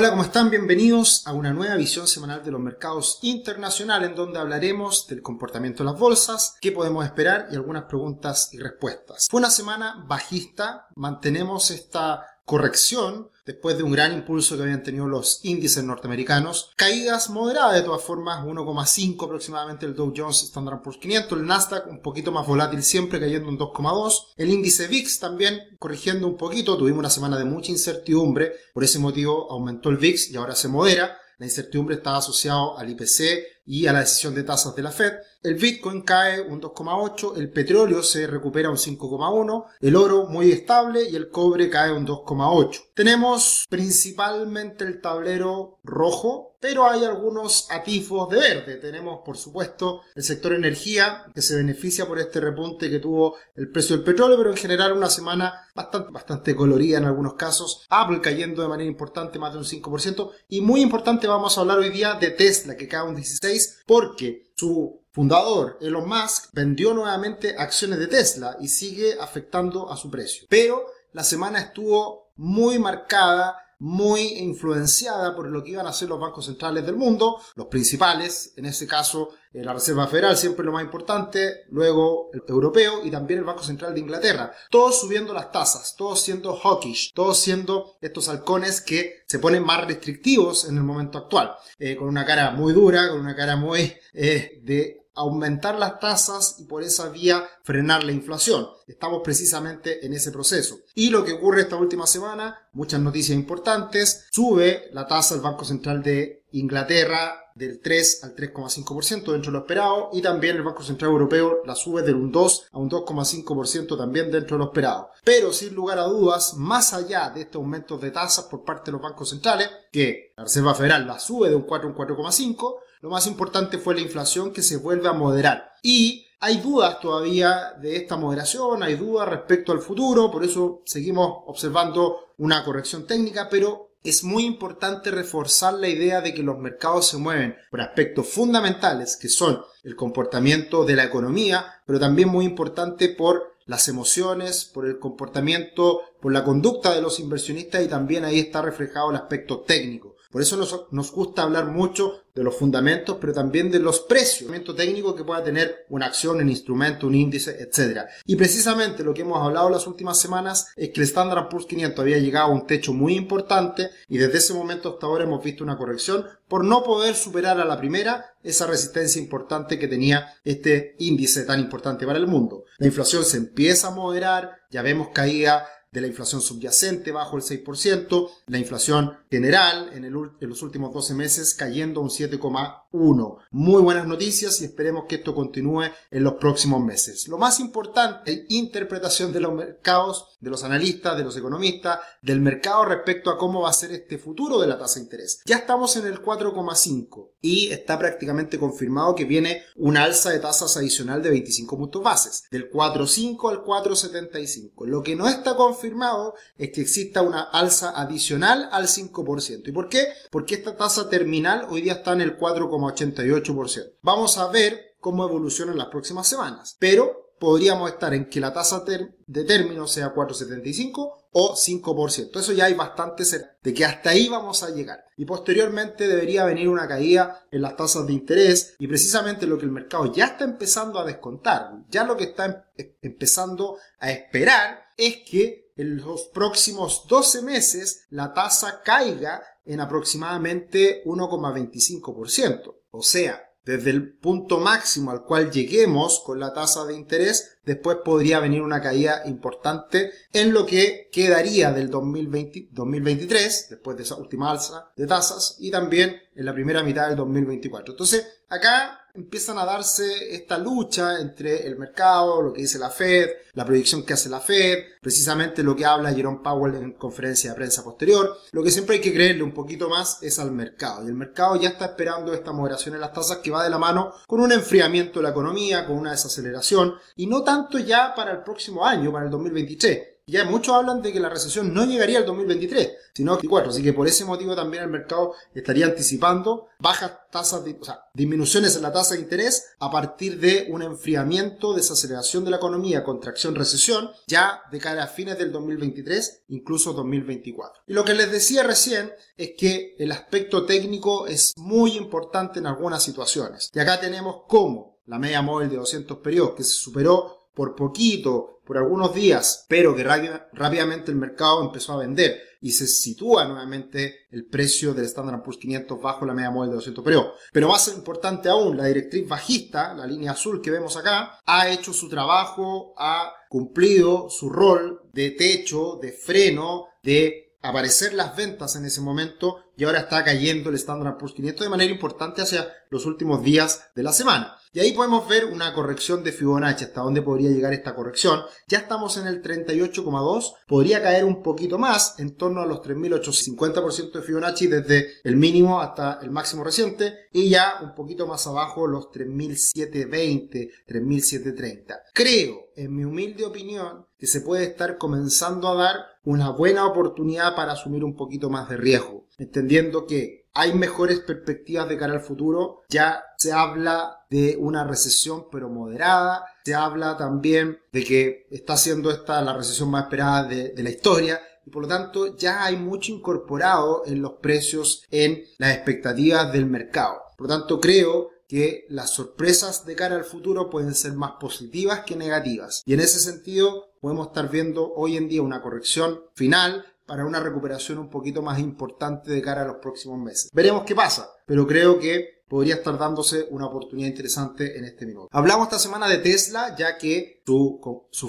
Hola, ¿cómo están? Bienvenidos a una nueva visión semanal de los mercados internacionales en donde hablaremos del comportamiento de las bolsas, qué podemos esperar y algunas preguntas y respuestas. Fue una semana bajista, mantenemos esta corrección después de un gran impulso que habían tenido los índices norteamericanos. Caídas moderadas de todas formas, 1,5 aproximadamente el Dow Jones Standard Poor's 500, el Nasdaq un poquito más volátil siempre cayendo un 2,2, el índice VIX también corrigiendo un poquito, tuvimos una semana de mucha incertidumbre, por ese motivo aumentó el VIX y ahora se modera. La incertidumbre estaba asociado al IPC y a la decisión de tasas de la Fed. El Bitcoin cae un 2,8, el petróleo se recupera un 5,1, el oro muy estable y el cobre cae un 2,8. Tenemos principalmente el tablero rojo, pero hay algunos atisbos de verde. Tenemos, por supuesto, el sector energía, que se beneficia por este repunte que tuvo el precio del petróleo, pero en general una semana bastante, bastante colorida en algunos casos. Apple cayendo de manera importante, más de un 5%. Y muy importante, vamos a hablar hoy día de Tesla, que cae un 16% porque su fundador, Elon Musk, vendió nuevamente acciones de Tesla y sigue afectando a su precio. Pero la semana estuvo muy marcada muy influenciada por lo que iban a hacer los bancos centrales del mundo, los principales, en este caso la Reserva Federal, siempre lo más importante, luego el europeo y también el Banco Central de Inglaterra. Todos subiendo las tasas, todos siendo hawkish, todos siendo estos halcones que se ponen más restrictivos en el momento actual, eh, con una cara muy dura, con una cara muy eh, de aumentar las tasas y por esa vía frenar la inflación. Estamos precisamente en ese proceso. Y lo que ocurre esta última semana, muchas noticias importantes, sube la tasa del Banco Central de Inglaterra del 3 al 3,5% dentro de lo esperado y también el Banco Central Europeo la sube del un 2 a un 2,5% también dentro de lo esperado. Pero sin lugar a dudas, más allá de estos aumentos de tasas por parte de los bancos centrales, que la Reserva Federal la sube de un 4 a un 4,5, lo más importante fue la inflación que se vuelve a moderar. Y hay dudas todavía de esta moderación, hay dudas respecto al futuro, por eso seguimos observando una corrección técnica, pero es muy importante reforzar la idea de que los mercados se mueven por aspectos fundamentales que son el comportamiento de la economía, pero también muy importante por las emociones, por el comportamiento, por la conducta de los inversionistas y también ahí está reflejado el aspecto técnico. Por eso nos, gusta hablar mucho de los fundamentos, pero también de los precios, fundamento técnico que pueda tener una acción, un instrumento, un índice, etc. Y precisamente lo que hemos hablado las últimas semanas es que el Standard Poor's 500 había llegado a un techo muy importante y desde ese momento hasta ahora hemos visto una corrección por no poder superar a la primera esa resistencia importante que tenía este índice tan importante para el mundo. La inflación se empieza a moderar, ya vemos caída de la inflación subyacente bajo el 6%, la inflación general en, en los últimos 12 meses cayendo un 7,1. Muy buenas noticias y esperemos que esto continúe en los próximos meses. Lo más importante, interpretación de los mercados, de los analistas, de los economistas, del mercado respecto a cómo va a ser este futuro de la tasa de interés. Ya estamos en el 4,5 y está prácticamente confirmado que viene una alza de tasas adicional de 25 puntos bases, del 4,5 al 4,75. Lo que no está confirmado es que exista una alza adicional al 5%. ¿Y por qué? Porque esta tasa terminal hoy día está en el 4,88%. Vamos a ver cómo evoluciona en las próximas semanas. Pero podríamos estar en que la tasa de término sea 4,75 o 5%. Eso ya hay bastante certeza de que hasta ahí vamos a llegar. Y posteriormente debería venir una caída en las tasas de interés y precisamente lo que el mercado ya está empezando a descontar, ya lo que está em-, empezando a esperar es que en los próximos 12 meses la tasa caiga en aproximadamente 1,25%. O sea, desde el punto máximo al cual lleguemos con la tasa de interés, después podría venir una caída importante en lo que quedaría del 2020, 2023, después de esa última alza de tasas, y también en la primera mitad del 2024. Entonces, acá empiezan a darse esta lucha entre el mercado, lo que dice la Fed, la proyección que hace la Fed, precisamente lo que habla Jerome Powell en conferencia de prensa posterior. Lo que siempre hay que creerle un poquito más es al mercado. Y el mercado ya está esperando esta moderación en las tasas que va de la mano con un enfriamiento de la economía, con una desaceleración, y no tanto ya para el próximo año, para el 2023 Y ya muchos hablan de que la recesión no llegaría al 2023, sino al 2024. Así que por ese motivo también el mercado estaría anticipando bajas tasas, de, o sea, disminuciones en la tasa de interés a partir de un enfriamiento, desaceleración de la economía, contracción, recesión, ya de cara a fines del 2023, incluso 2024. Y lo que les decía recién es que el aspecto técnico es muy importante en algunas situaciones. Y acá tenemos cómo la media móvil de 200 periodos que se superó por poquito, por algunos días, pero que rápidamente el mercado empezó a vender y se sitúa nuevamente el precio del Standard Poor's 500 bajo la media móvil de 200 periodos. Pero más importante aún, la directriz bajista, la línea azul que vemos acá, ha hecho su trabajo, ha cumplido su rol de techo, de freno, de aparecer las ventas en ese momento y ahora está cayendo el Standard Poor's 500 de manera importante hacia los últimos días de la semana. Y ahí podemos ver una corrección de Fibonacci, hasta dónde podría llegar esta corrección. Ya estamos en el 38,2, podría caer un poquito más, en torno a los 3.850% de Fibonacci desde el mínimo hasta el máximo reciente, y ya un poquito más abajo los 3.720, 3.730. Creo, en mi humilde opinión, que se puede estar comenzando a dar una buena oportunidad para asumir un poquito más de riesgo, entendiendo que hay mejores perspectivas de cara al futuro. Ya se habla de una recesión pero moderada. Se habla también de que está siendo esta la recesión más esperada de, la historia. Y por lo tanto ya hay mucho incorporado en los precios, en las expectativas del mercado. Por lo tanto creo que las sorpresas de cara al futuro pueden ser más positivas que negativas. Y en ese sentido podemos estar viendo hoy en día una corrección final para una recuperación un poquito más importante de cara a los próximos meses. Veremos qué pasa, pero creo que podría estar dándose una oportunidad interesante en este minuto. Hablamos esta semana de Tesla, ya que su, su,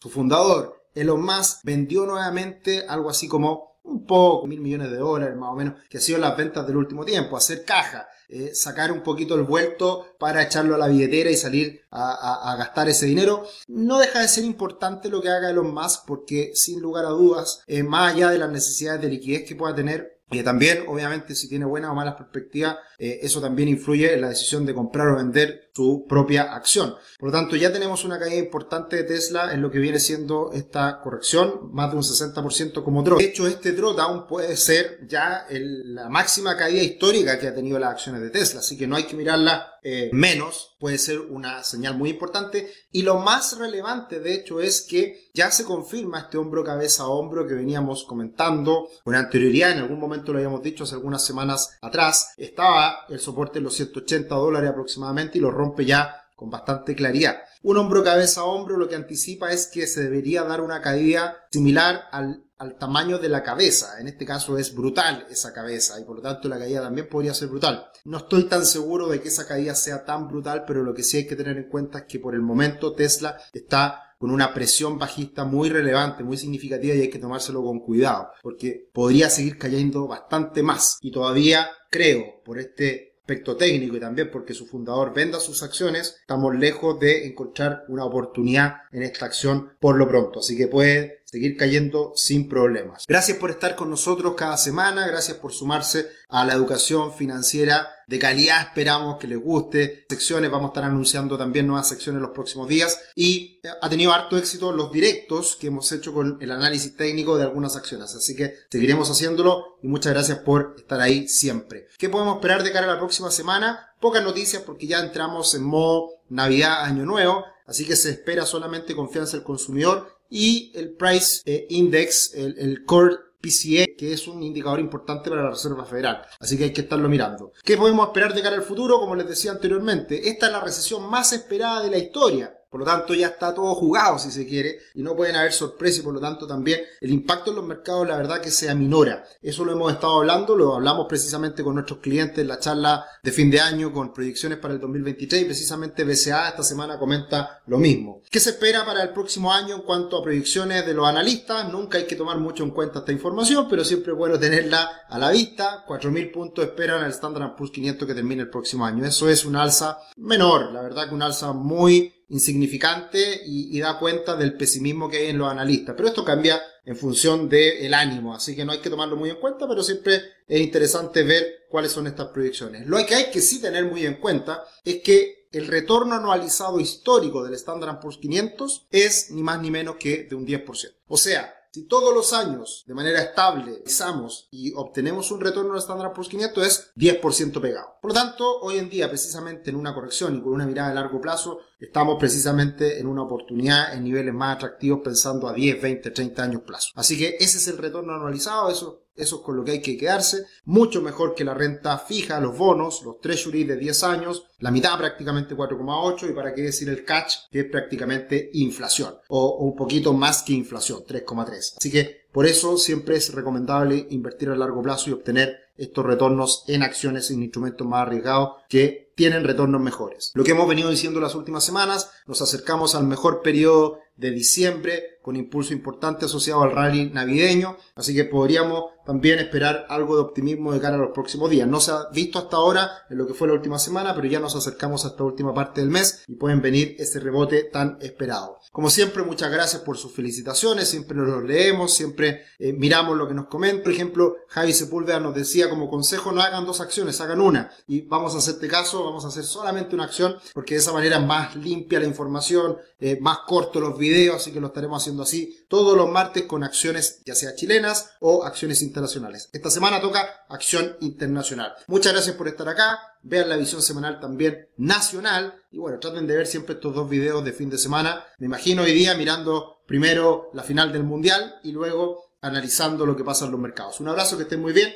su fundador, Elon Musk, vendió nuevamente algo así como un poco, mil millones de dólares más o menos, que ha sido las ventas del último tiempo, hacer caja. Eh, sacar un poquito el vuelto para echarlo a la billetera y salir a, gastar ese dinero. No deja de ser importante lo que haga Elon Musk porque sin lugar a dudas, eh, más allá de las necesidades de liquidez que pueda tener, y también, obviamente, si tiene buenas o malas perspectivas, eh, eso también influye en la decisión de comprar o vender su propia acción. Por lo tanto, ya tenemos una caída importante de Tesla en lo que viene siendo esta corrección, más de un 60% como drop. De hecho, este drawdown puede ser ya la máxima caída histórica que ha tenido las acciones de Tesla, así que no hay que mirarla eh, menos, puede ser una señal muy importante. Y lo más relevante, de hecho, es que ya se confirma este hombro cabeza a hombro que veníamos comentando con anterioridad, en algún momento lo habíamos dicho hace algunas semanas atrás, estaba el soporte en los 180 dólares aproximadamente y lo rompe ya con bastante claridad. Un hombro cabeza a hombro lo que anticipa es que se debería dar una caída similar al tamaño de la cabeza. En este caso es brutal esa cabeza y por lo tanto la caída también podría ser brutal. No estoy tan seguro de que esa caída sea tan brutal, pero lo que sí hay que tener en cuenta es que por el momento Tesla está con una presión bajista muy relevante, muy significativa y hay que tomárselo con cuidado, porque podría seguir cayendo bastante más. Y todavía creo, por este aspecto técnico y también porque su fundador venda sus acciones, estamos lejos de encontrar una oportunidad en esta acción por lo pronto. Así que puede seguir cayendo sin problemas. Gracias por estar con nosotros cada semana, gracias por sumarse a la educación financiera de calidad, esperamos que les guste. Secciones, vamos a estar anunciando también nuevas secciones los próximos días y eh, ha tenido harto éxito los directos que hemos hecho con el análisis técnico de algunas acciones, así que seguiremos haciéndolo y muchas gracias por estar ahí siempre. ¿Qué podemos esperar de cara a la próxima semana? Pocas noticias porque ya entramos en modo Navidad, Año Nuevo, así que se espera solamente confianza del consumidor y el Price eh, Index, el, Core PCE, que es un indicador importante para la Reserva Federal. Así que hay que estarlo mirando. ¿Qué podemos esperar de cara al futuro? Como les decía anteriormente, esta es la recesión más esperada de la historia. Por lo tanto, ya está todo jugado, si se quiere, y no pueden haber sorpresas, y por lo tanto también el impacto en los mercados, la verdad que se aminora. Eso lo hemos estado hablando, lo hablamos precisamente con nuestros clientes en la charla de fin de año con proyecciones para el 2023, y precisamente BCA esta semana comenta lo mismo. ¿Qué se espera para el próximo año en cuanto a proyecciones de los analistas? Nunca hay que tomar mucho en cuenta esta información, pero siempre es bueno tenerla a la vista. 4.000 puntos esperan el Standard Poor's 500 que termine el próximo año. Eso es un alza menor, la verdad que un alza muy insignificante y, da cuenta del pesimismo que hay en los analistas. Pero esto cambia en función del ánimo, así que no hay que tomarlo muy en cuenta, pero siempre es interesante ver cuáles son estas proyecciones. Lo que hay que sí tener muy en cuenta es que el retorno anualizado histórico del Standard Poor's 500 es ni más ni menos que de un 10%. O sea, si todos los años de manera estable pisamos y obtenemos un retorno del Standard Poor's 500 es 10% pegado. Por lo tanto, hoy en día precisamente en una corrección y con una mirada a largo plazo estamos precisamente en una oportunidad en niveles más atractivos pensando a 10, 20, 30 años plazo. Así que ese es el retorno anualizado, eso eso es con lo que hay que quedarse. Mucho mejor que la renta fija, los bonos, los treasury de 10 años, la mitad prácticamente 4,8 y para qué decir el catch, que es prácticamente inflación o, un poquito más que inflación, 3,3. Así que por eso siempre es recomendable invertir a largo plazo y obtener estos retornos en acciones en instrumentos más arriesgados que tienen retornos mejores. Lo que hemos venido diciendo las últimas semanas, nos acercamos al mejor periodo de diciembre con impulso importante asociado al rally navideño, así que podríamos también esperar algo de optimismo de cara a los próximos días. No se ha visto hasta ahora en lo que fue la última semana, pero ya nos acercamos a esta última parte del mes y pueden venir ese rebote tan esperado. Como siempre, muchas gracias por sus felicitaciones, siempre nos los leemos, siempre eh, miramos lo que nos comentan. Por ejemplo, Javi Sepúlveda nos decía como consejo no hagan dos acciones, hagan una y vamos a hacerte caso, vamos a hacer solamente una acción porque de esa manera más limpia la información, eh, más corto los videos, así que lo estaremos haciendo así todos los martes con acciones ya sea chilenas o acciones internacionales. Esta semana toca acción internacional. Muchas gracias por estar acá. Vean la visión semanal también nacional. Y bueno, traten de ver siempre estos dos videos de fin de semana. Me imagino hoy día mirando primero la final del mundial y luego analizando lo que pasa en los mercados. Un abrazo, que estén muy bien.